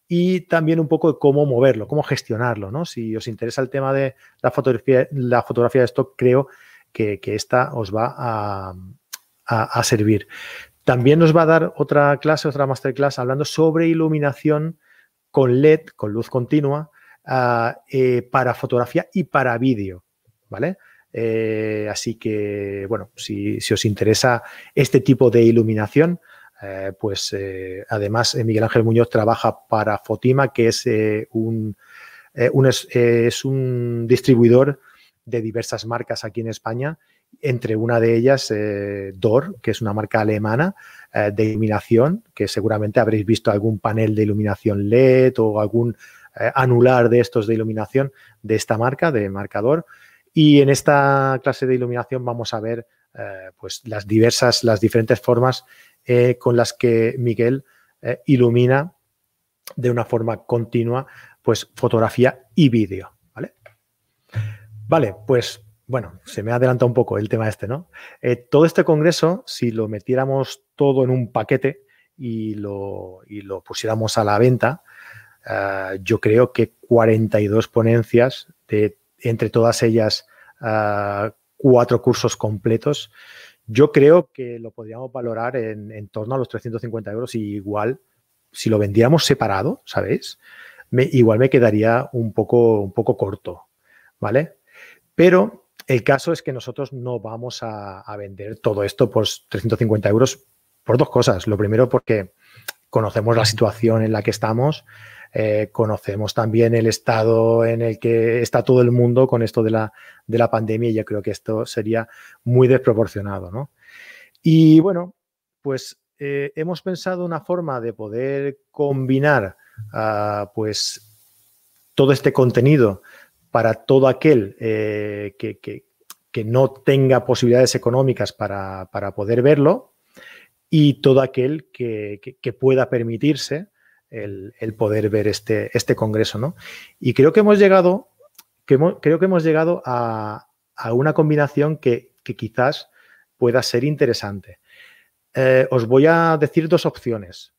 y también un poco de cómo moverlo, cómo gestionarlo. ¿no? Si os interesa el tema de la fotografía, la fotografía de stock, creo que, esta os va a, a servir. También nos va a dar otra clase, otra masterclass hablando sobre iluminación con LED, con luz continua, ah, eh, para fotografía y para vídeo, ¿vale? Eh, así que, bueno, si, os interesa este tipo de iluminación, eh, pues además Miguel Ángel Muñoz trabaja para Fotima, que es un, es un distribuidor de diversas marcas aquí en España entre una de ellas eh, DOR, que es una marca alemana eh, de iluminación, que seguramente habréis visto algún panel de iluminación LED o algún eh, anular de estos de iluminación de esta marca, de marcador. Y en esta clase de iluminación vamos a ver pues las diversas, las diferentes formas con las que Miguel ilumina de una forma continua pues fotografía y vídeo. ¿vale? vale, pues bueno, se me adelanta un poco el tema este, ¿no? todo este congreso, si lo metiéramos todo en un paquete y lo, y lo pusiéramos a la venta, yo creo que 42 ponencias de entre todas ellas cuatro cursos completos, yo creo que lo podríamos valorar en, torno a los 350 euros y igual, si lo vendiéramos separado, ¿sabéis? Igual me quedaría un poco, un poco corto, ¿vale? Pero el caso es que nosotros no vamos a, a vender todo esto por 350 euros por dos cosas. Lo primero porque conocemos la situación en la que estamos eh, conocemos también el estado en el que está todo el mundo con esto de la, de la pandemia y yo creo que esto sería muy desproporcionado. ¿no? Y bueno, pues eh, hemos pensado una forma de poder combinar uh, pues todo este contenido para todo aquel eh, que, que, no tenga posibilidades económicas para, para, poder verlo y todo aquel que, que pueda permitirse el, poder ver este, este congreso, ¿no? Y creo que hemos llegado, creo que hemos llegado a, una combinación que, quizás pueda ser interesante. Eh, os voy a decir dos opciones.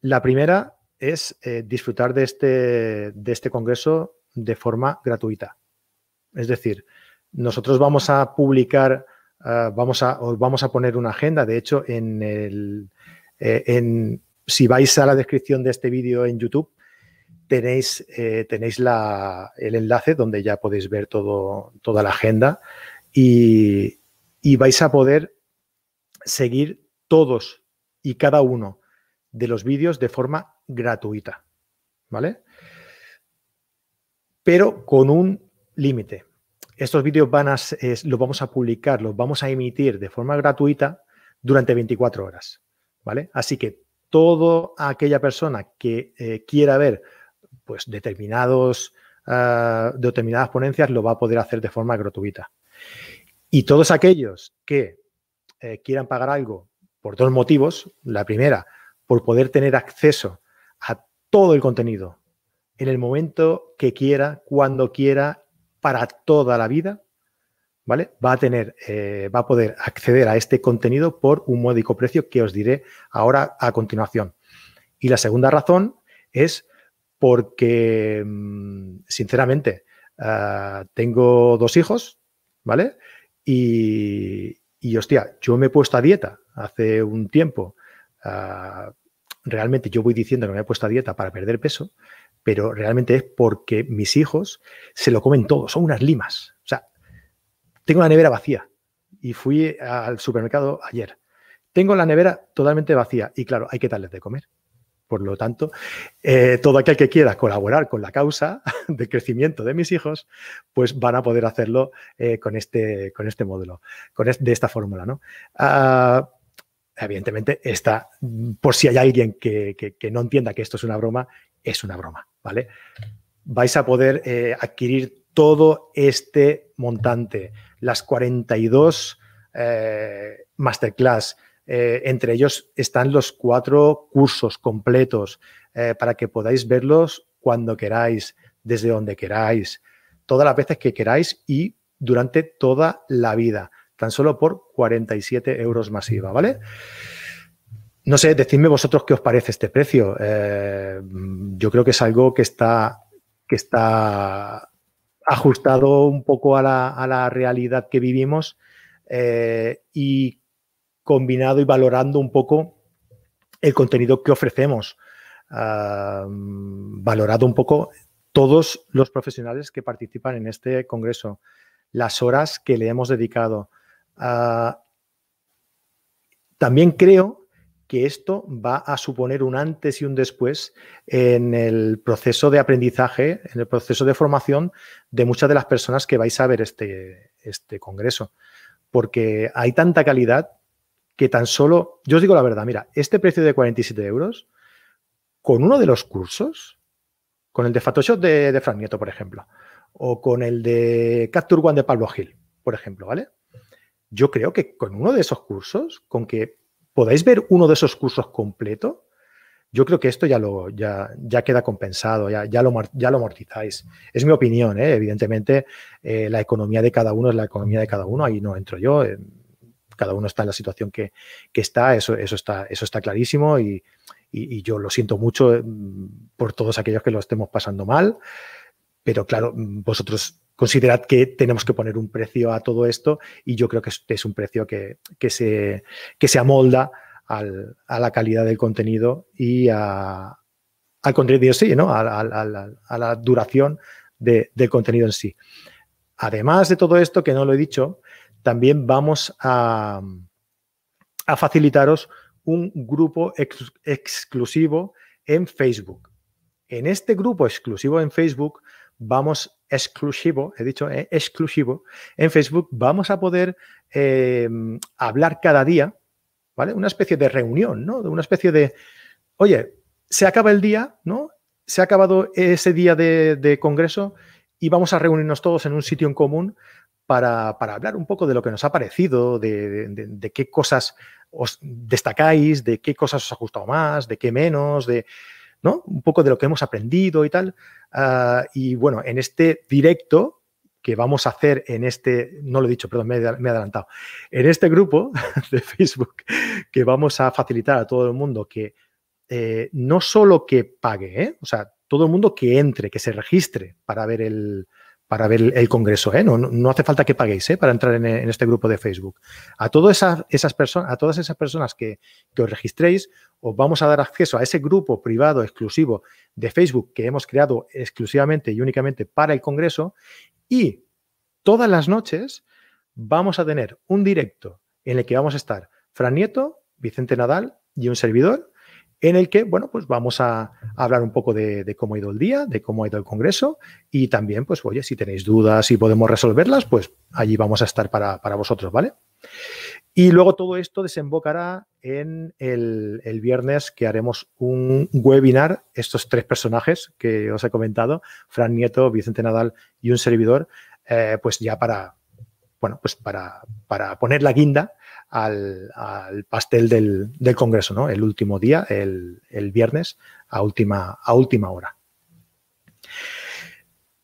La primera es eh, disfrutar de este, de este congreso de forma gratuita. Es decir, nosotros vamos a publicar, eh, vamos a, os vamos a poner una agenda. De hecho, en, el, en, si vais a la descripción de este vídeo en YouTube, tenéis, eh, tenéis el enlace donde ya podéis ver todo, toda la agenda y, vais a poder seguir todos y cada uno de los vídeos de forma gratuita, ¿vale? Pero con un límite. Estos vídeos van a, los vamos a publicar, los vamos a emitir de forma gratuita durante 24 horas, ¿vale? Así que toda aquella persona que eh, quiera ver pues, determinados, uh, determinadas ponencias lo va a poder hacer de forma gratuita. Y todos aquellos que eh, quieran pagar algo por dos motivos, la primera, por poder tener acceso a todo el contenido en el momento que quiera, cuando quiera, para toda la vida, ¿vale? Va a tener, eh, va a poder acceder a este contenido por un módico precio que os diré ahora a continuación. Y la segunda razón es porque, mm, sinceramente, ah, tengo dos hijos, ¿vale? Y, y, hostia, yo me he puesto a dieta hace un tiempo. Ah, realmente yo voy diciendo que me he puesto a dieta para perder peso, pero realmente es porque mis hijos se lo comen todo, son unas limas. O sea, tengo la nevera vacía y fui al supermercado ayer. Tengo la nevera totalmente vacía y claro, hay que darles de comer. Por lo tanto, eh, todo aquel que quiera colaborar con la causa de crecimiento de mis hijos, pues van a poder hacerlo eh, con, este, con este módulo, con de esta fórmula. ¿no? Ah, evidentemente, esta, por si hay alguien que, que, no entienda que esto es una broma, es una broma. ¿Vale? Vais a poder eh, adquirir todo este montante las 42 eh, masterclass. Eh, entre ellos están los cuatro cursos completos eh, para que podáis verlos cuando queráis, desde donde queráis, todas las veces que queráis y durante toda la vida, tan solo por 47 euros masiva, ¿vale? No sé, decidme vosotros qué os parece este precio. yo creo que es algo que está, que está ajustado un poco a la, realidad que vivimos eh, y combinado y valorando un poco el contenido que ofrecemos, valorado un poco todos los profesionales que participan en este congreso, las horas que le hemos dedicado. Ah, también creo que esto va a suponer un antes y un después en el proceso de aprendizaje, en el proceso de formación de muchas de las personas que vais a ver este, este congreso. Porque hay tanta calidad que tan solo, yo os digo la verdad, mira, este precio de 47 euros, con uno de los cursos, con el de Photoshop de, de Frank Nieto, por ejemplo, o con el de Capture One de Pablo Gil, por ejemplo, ¿vale? Yo creo que con uno de esos cursos, con que podáis ver uno de esos cursos completo, yo creo que esto ya, lo, ya, ya queda compensado, ya, ya, lo, ya lo amortizáis. Es mi opinión, ¿eh? evidentemente eh, la economía de cada uno es la economía de cada uno, ahí no entro yo, eh, cada uno está en la situación que, está, eso, eso, está, eso está clarísimo y, yo lo siento mucho por todos aquellos que lo estemos pasando mal, pero claro, vosotros considerad que tenemos que poner un precio a todo esto y yo creo que es, un precio que, se, que se amolda a la calidad del contenido y a, al contenido sí, ¿no? a, la duración del contenido en sí. Además de todo esto, que no lo he dicho, también vamos a, facilitaros un grupo exclusivo en Facebook. En este grupo exclusivo en Facebook vamos exclusivo, he dicho eh, exclusivo, en Facebook vamos a poder eh, hablar cada día ¿vale? Una especie de reunión, ¿no? Una especie de, oye, se acaba el día, ¿no? Se ha acabado ese día de, congreso y vamos a reunirnos todos en un sitio en común para, hablar un poco de lo que nos ha parecido, de, qué cosas os destacáis, de qué cosas os ha gustado más, de qué menos, de, ¿no? Un poco de lo que hemos aprendido y tal. Ah, y bueno, en este directo que vamos a hacer en este, no lo he dicho, perdón, me he, adelantado, en este grupo de Facebook que vamos a facilitar a todo el mundo que eh, no solo que pague, ¿eh? o sea, todo el mundo que entre, que se registre para ver el, para ver el, congreso. ¿eh? No, no, hace falta que paguéis ¿eh? para entrar en, este grupo de Facebook. A, todas esas, personas, a todas esas personas que, que, os registréis, os vamos a dar acceso a ese grupo privado exclusivo de Facebook que hemos creado exclusivamente y únicamente para el congreso y todas las noches vamos a tener un directo en el que vamos a estar Fran Nieto, Vicente Nadal y un servidor, en el que, bueno, pues vamos a, hablar un poco de, cómo ha ido el día, de cómo ha ido el Congreso y también, pues, oye, si tenéis dudas y podemos resolverlas, pues allí vamos a estar para, vosotros, ¿vale? Y luego todo esto desembocará en el, el, viernes que haremos un webinar, estos tres personajes que os he comentado, Fran Nieto, Vicente Nadal y un servidor, eh, pues ya para, bueno, pues para, para poner la guinda al, pastel del, Congreso, ¿no? El último día, el, viernes, a última, a última hora.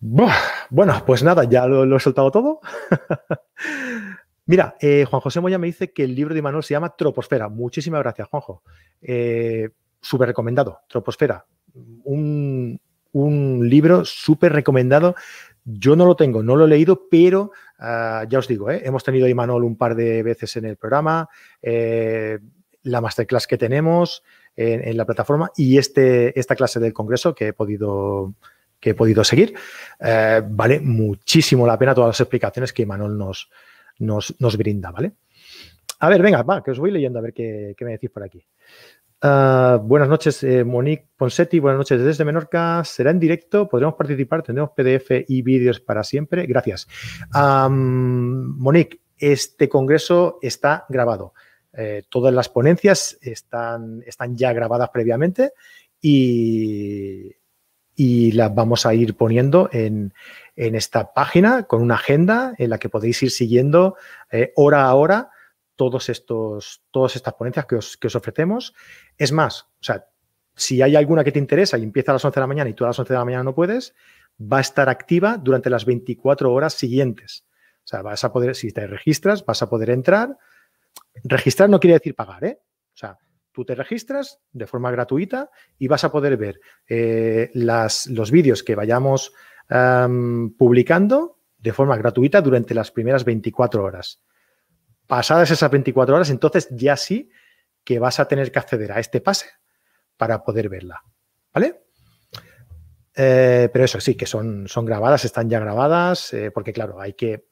Bueno, pues nada, ya lo, he soltado todo. Mira, eh, Juan José Moya me dice que el libro de Manuel se llama Troposfera. Muchísimas gracias, Juanjo. Eh, súper recomendado, Troposfera. Un, un libro súper recomendado yo no lo tengo, no lo he leído, pero ah, ya os digo, ¿eh? hemos tenido a Imanol un par de veces en el programa, eh, la masterclass que tenemos en, la plataforma y este, esta clase del Congreso que he podido, que he podido seguir. Eh, vale muchísimo la pena todas las explicaciones que Imanol nos, nos, brinda, ¿vale? A ver, venga, va, que os voy leyendo a ver qué, qué me decís por aquí. Ah, buenas noches, eh, Monique Ponsetti. Buenas noches desde Menorca. ¿Será en directo? ¿Podremos participar? ¿Tendremos PDF y vídeos para siempre? Gracias. Monique, este congreso está grabado. Eh, todas las ponencias están, están ya grabadas previamente y, y las vamos a ir poniendo en, esta página con una agenda en la que podéis ir siguiendo eh, hora a hora todos estos, todas estas ponencias que os, que os ofrecemos. Es más, o sea, si hay alguna que te interesa y empieza a las 11 de la mañana y tú a las 11 de la mañana no puedes, va a estar activa durante las 24 horas siguientes. O sea, vas a poder, si te registras, vas a poder entrar. Registrar no quiere decir pagar, ¿eh? O sea, tú te registras de forma gratuita y vas a poder ver eh, las, los vídeos que vayamos publicando de forma gratuita durante las primeras 24 horas. Pasadas esas 24 horas, entonces ya sí que vas a tener que acceder a este pase para poder verla. ¿Vale? Eh, pero eso sí, que son, grabadas, están ya grabadas, eh, porque claro, hay que,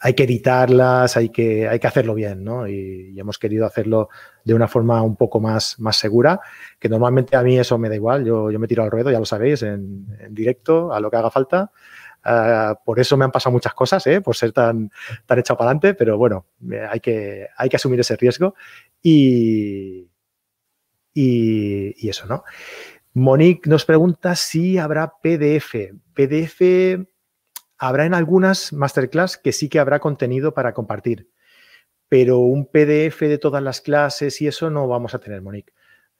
hay que editarlas, hay que, hay que hacerlo bien, ¿no? Y, hemos querido hacerlo de una forma un poco más, más segura, que normalmente a mí eso me da igual, yo, yo me tiro al ruedo, ya lo sabéis, en directo, a lo que haga falta. Ah, por eso me han pasado muchas cosas, ¿eh? por ser tan, tan echado para adelante, pero bueno, hay que, hay que asumir ese riesgo y, y, eso, ¿no? Monique nos pregunta si habrá PDF. PDF habrá en algunas masterclass que sí que habrá contenido para compartir, pero un PDF de todas las clases y eso no vamos a tener, Monique.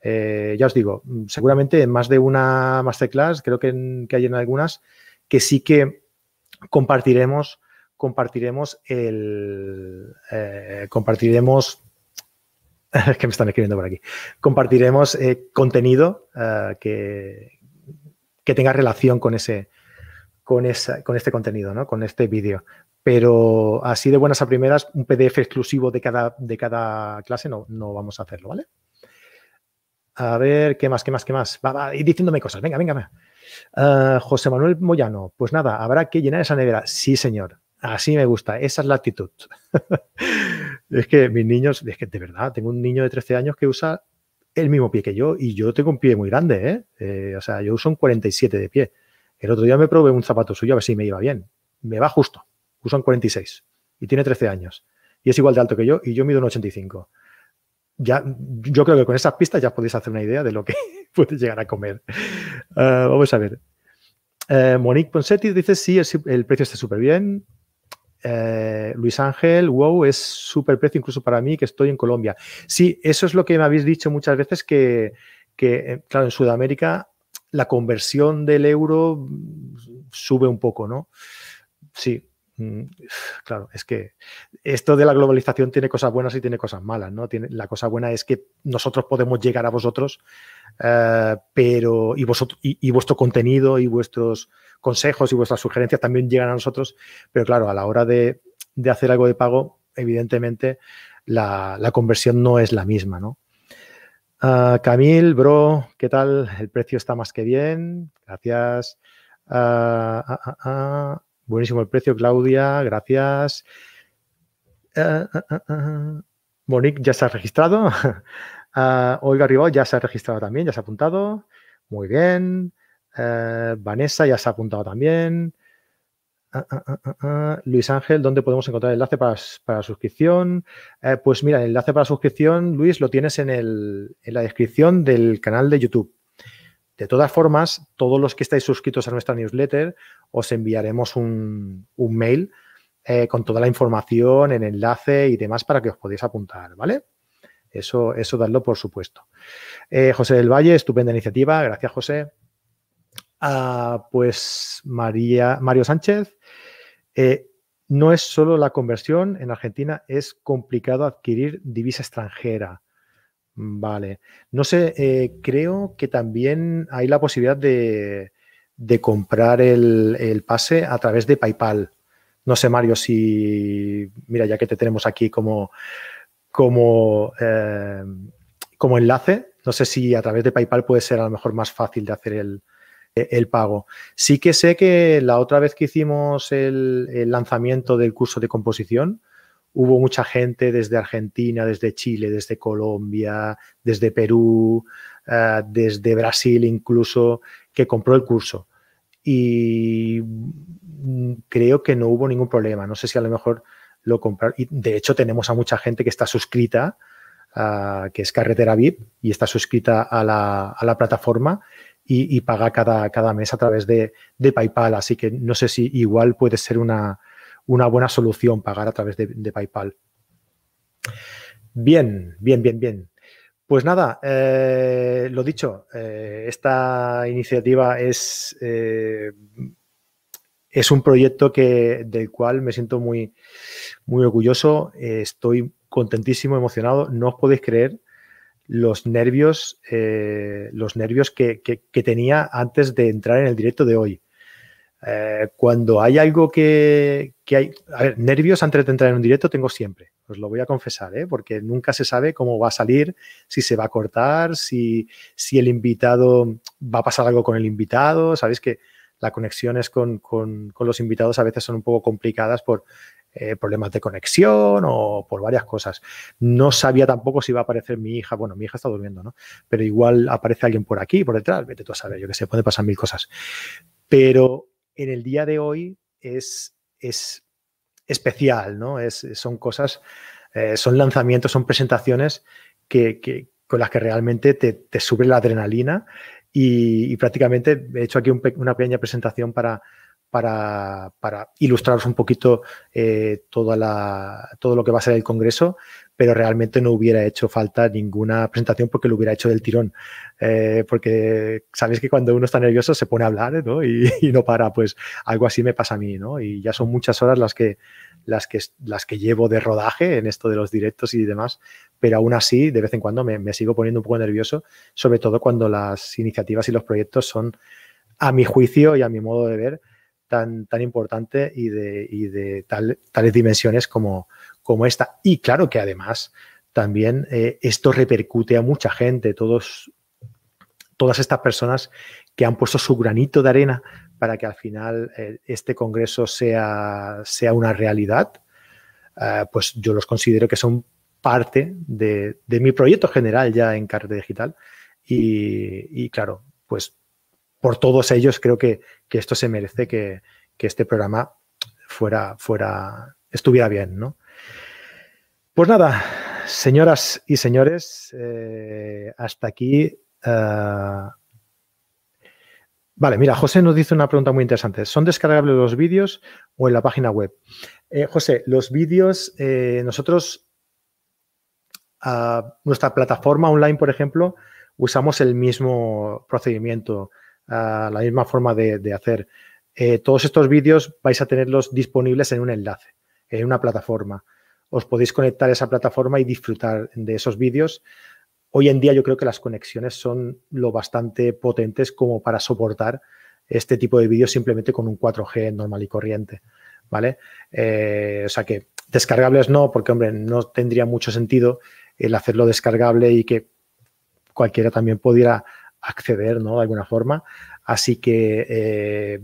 Eh, ya os digo, seguramente en más de una masterclass, creo que, hay en algunas, que sí que compartiremos, compartiremos el, eh, compartiremos, que me están escribiendo por aquí, compartiremos eh, contenido que, que tenga relación con ese, con, esa, con este contenido, ¿no? con este vídeo. Pero así de buenas a primeras, un PDF exclusivo de cada, de cada clase no, no vamos a hacerlo, ¿vale? A ver, ¿qué más, qué más, qué más? Va, va, y diciéndome cosas. Venga, venga, venga. Ah, José Manuel Moyano, pues nada, habrá que llenar esa nevera. Sí, señor. Así me gusta. Esa es la actitud. es que mis niños, es que de verdad, tengo un niño de 13 años que usa el mismo pie que yo y yo tengo un pie muy grande, ¿eh? eh o sea, yo uso un 47 de pie. El otro día me probé un zapato suyo a ver si me iba bien. Me va justo. Usa un 46 y tiene 13 años. Y es igual de alto que yo y yo mido un 85 ya, yo creo que con esas pistas ya podéis hacer una idea de lo que puedes llegar a comer. Ah, vamos a ver. Eh, Monique Ponsetti dice, sí, el, precio está súper bien. Eh, Luis Ángel, wow, es súper precio incluso para mí que estoy en Colombia. Sí, eso es lo que me habéis dicho muchas veces que, que eh, claro, en Sudamérica la conversión del euro sube un poco, ¿no? Sí, Mm, claro, es que esto de la globalización tiene cosas buenas y tiene cosas malas, ¿no? Tiene, la cosa buena es que nosotros podemos llegar a vosotros, eh, pero y, vuestro contenido y vuestros consejos y vuestras sugerencias también llegan a nosotros, pero claro, a la hora de, hacer algo de pago, evidentemente la, conversión no es la misma, ¿no? Uh, Camil, bro, ¿qué tal? El precio está más que bien. Gracias. Uh, Buenísimo el precio, Claudia, gracias. Uh, Monique ya se ha registrado. Olga Ribó ya se ha registrado también, ya se ha apuntado. Muy bien. Vanessa ya se ha apuntado también. Luis Ángel, ¿dónde podemos encontrar el enlace para, para suscripción? pues mira, el enlace para suscripción, Luis, lo tienes en, el, en la descripción del canal de YouTube. De todas formas, todos los que estáis suscritos a nuestra newsletter, os enviaremos un, mail eh, con toda la información, el enlace y demás para que os podáis apuntar, ¿vale? Eso, eso dadlo por supuesto. Eh, José del Valle, estupenda iniciativa. Gracias, José. Ah, pues María, Mario Sánchez. Eh, no es solo la conversión en Argentina, es complicado adquirir divisa extranjera. Vale. No sé, eh, creo que también hay la posibilidad de, comprar el, pase a través de PayPal. No sé, Mario, si, mira, ya que te tenemos aquí como, como, eh, como enlace, no sé si a través de PayPal puede ser a lo mejor más fácil de hacer el, el pago. Sí que sé que la otra vez que hicimos el, el lanzamiento del curso de composición, hubo mucha gente desde Argentina, desde Chile, desde Colombia, desde Perú, eh, desde Brasil incluso, que compró el curso. Y creo que no hubo ningún problema. No sé si a lo mejor lo compraron. Y de hecho tenemos a mucha gente que está suscrita, eh, que es Carretera VIP, y está suscrita a la, plataforma y, paga cada, cada, mes a través de, de PayPal. Así que no sé si igual puede ser una, una buena solución pagar a través de, PayPal. Bien, bien, bien, bien. Pues nada, eh, lo dicho, eh, esta iniciativa es, eh, es un proyecto que, del cual me siento muy, muy orgulloso. estoy contentísimo, emocionado. No os podéis creer los nervios, los nervios que, tenía antes de entrar en el directo de hoy. Eh, cuando hay algo que, hay, a ver, nervios antes de entrar en un directo tengo siempre, os lo voy a confesar, ¿eh? porque nunca se sabe cómo va a salir, si se va a cortar, si, si el invitado va a pasar algo con el invitado, sabéis que las conexiones con, con, los invitados a veces son un poco complicadas por eh, problemas de conexión o por varias cosas. No sabía tampoco si iba a aparecer mi hija. Bueno, mi hija está durmiendo, ¿no? Pero igual aparece alguien por aquí, por detrás. Vete tú a saber, yo que sé, puede pasar mil cosas. Pero en el día de hoy es, es especial, ¿no? Es, son cosas, eh, son lanzamientos, son presentaciones que, con las que realmente te, sube la adrenalina y, prácticamente he hecho aquí una pequeña presentación para, para, ilustraros un poquito eh, toda la, todo lo que va a ser el Congreso, pero realmente no hubiera hecho falta ninguna presentación porque lo hubiera hecho del tirón. Eh, porque sabéis que cuando uno está nervioso se pone a hablar ¿no? Y, no para, pues algo así me pasa a mí, ¿no? Y ya son muchas horas las que, las que, las que llevo de rodaje en esto de los directos y demás, pero aún así de vez en cuando me, me sigo poniendo un poco nervioso, sobre todo cuando las iniciativas y los proyectos son, a mi juicio y a mi modo de ver, tan, tan importante y de, y de tales dimensiones como, como esta. Y claro que además también eh, esto repercute a mucha gente, todos, todas estas personas que han puesto su granito de arena para que al final eh, este congreso sea, sea una realidad, eh, pues yo los considero que son parte de, mi proyecto general ya en Carrete Digital. Y, y, claro, pues por todos ellos creo que, esto se merece que, este programa fuera, fuera, estuviera bien, ¿no? Pues nada, señoras y señores, eh, hasta aquí. Eh, vale, mira, José nos dice una pregunta muy interesante. ¿Son descargables los vídeos o en la página web? Eh, José, los vídeos, nosotros, nuestra plataforma online, por ejemplo, usamos el mismo procedimiento la misma forma de, hacer. Eh, todos estos vídeos vais a tenerlos disponibles en un enlace, en una plataforma. Os podéis conectar a esa plataforma y disfrutar de esos vídeos. Hoy en día yo creo que las conexiones son lo bastante potentes como para soportar este tipo de vídeos simplemente con un 4G normal y corriente. ¿Vale? Eh, o sea que descargables no, porque hombre, no tendría mucho sentido el hacerlo descargable y que cualquiera también pudiera acceder, ¿no? De alguna forma. Así que eh,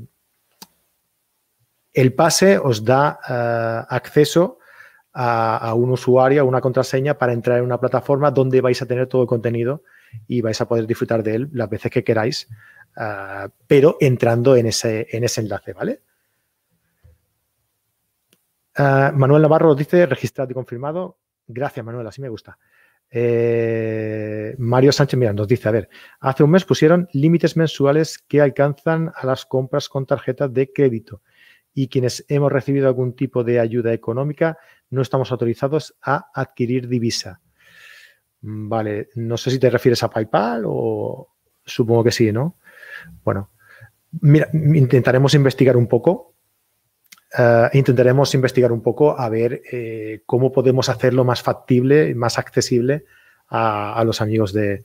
el pase os da eh, acceso a, un usuario, a una contraseña para entrar en una plataforma donde vais a tener todo el contenido y vais a poder disfrutar de él las veces que queráis, eh, pero entrando en ese, en ese enlace, ¿vale? Manuel Navarro dice registrado y confirmado. Gracias, Manuel, así me gusta. Eh, Mario Sánchez, mira, nos dice, a ver, hace un mes pusieron límites mensuales que alcanzan a las compras con tarjetas de crédito y quienes hemos recibido algún tipo de ayuda económica no estamos autorizados a adquirir divisa. Mm, vale, no sé si te refieres a PayPal o supongo que sí, ¿no? Bueno, mira, intentaremos investigar un poco eh, intentaremos investigar un poco a ver eh, cómo podemos hacerlo más factible, más accesible a, los amigos de,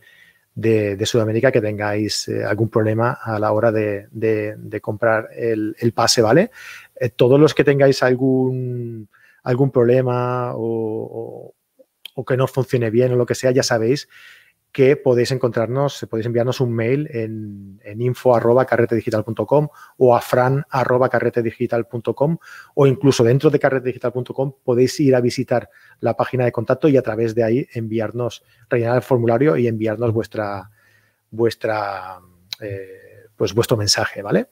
Sudamérica que tengáis eh, algún problema a la hora de, comprar el, pase, ¿vale? todos los que tengáis algún, algún problema o, o, que no funcione bien o lo que sea, ya sabéis que podéis encontrarnos, podéis enviarnos un mail en, en info arroba carretedigital.com o a fran arroba carretedigital.com o incluso dentro de carretedigital.com podéis ir a visitar la página de contacto y a través de ahí enviarnos, rellenar el formulario y enviarnos vuestra, vuestra, eh, pues vuestro mensaje, ¿vale?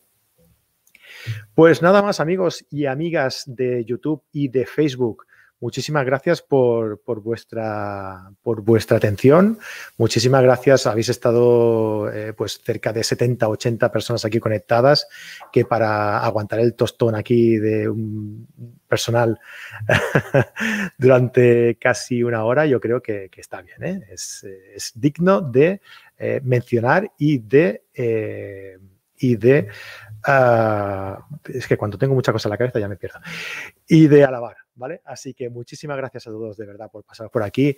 Pues nada más amigos y amigas de YouTube y de Facebook muchísimas gracias por, vuestra, por vuestra atención. Muchísimas gracias. Habéis estado eh, pues cerca de 70, 80 personas aquí conectadas, que para aguantar el tostón aquí de un personal durante casi una hora, yo creo que, está bien. ¿eh? Es, digno de eh, mencionar y de... y de ah, es que cuando tengo mucha cosa en la cabeza ya me pierdo. Y de alabar. ¿Vale? Así que muchísimas gracias a todos de verdad por pasar por aquí.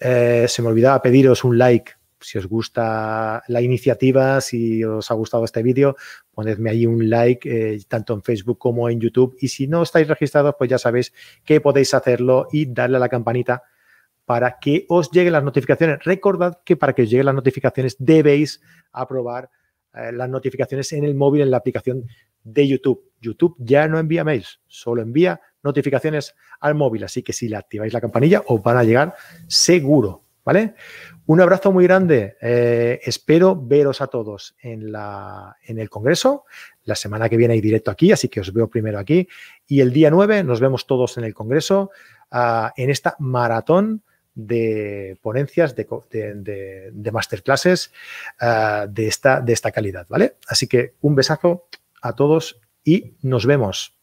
Eh, se me olvidaba pediros un like si os gusta la iniciativa, si os ha gustado este vídeo, ponedme ahí un like, eh, tanto en Facebook como en YouTube. Y si no estáis registrados, pues ya sabéis que podéis hacerlo y darle a la campanita para que os lleguen las notificaciones. Recordad que para que os lleguen las notificaciones debéis aprobar eh, las notificaciones en el móvil, en la aplicación de YouTube. YouTube ya no envía mails, solo envía notificaciones al móvil. Así que si le activáis la campanilla, os van a llegar seguro. ¿Vale? Un abrazo muy grande. Eh, espero veros a todos en, la, en el Congreso. La semana que viene hay directo aquí, así que os veo primero aquí. Y el día 9 nos vemos todos en el Congreso, ah, en esta maratón de ponencias, de, de, masterclasses ah, de, esta, de esta calidad. ¿Vale? Así que un besazo a todos y nos vemos.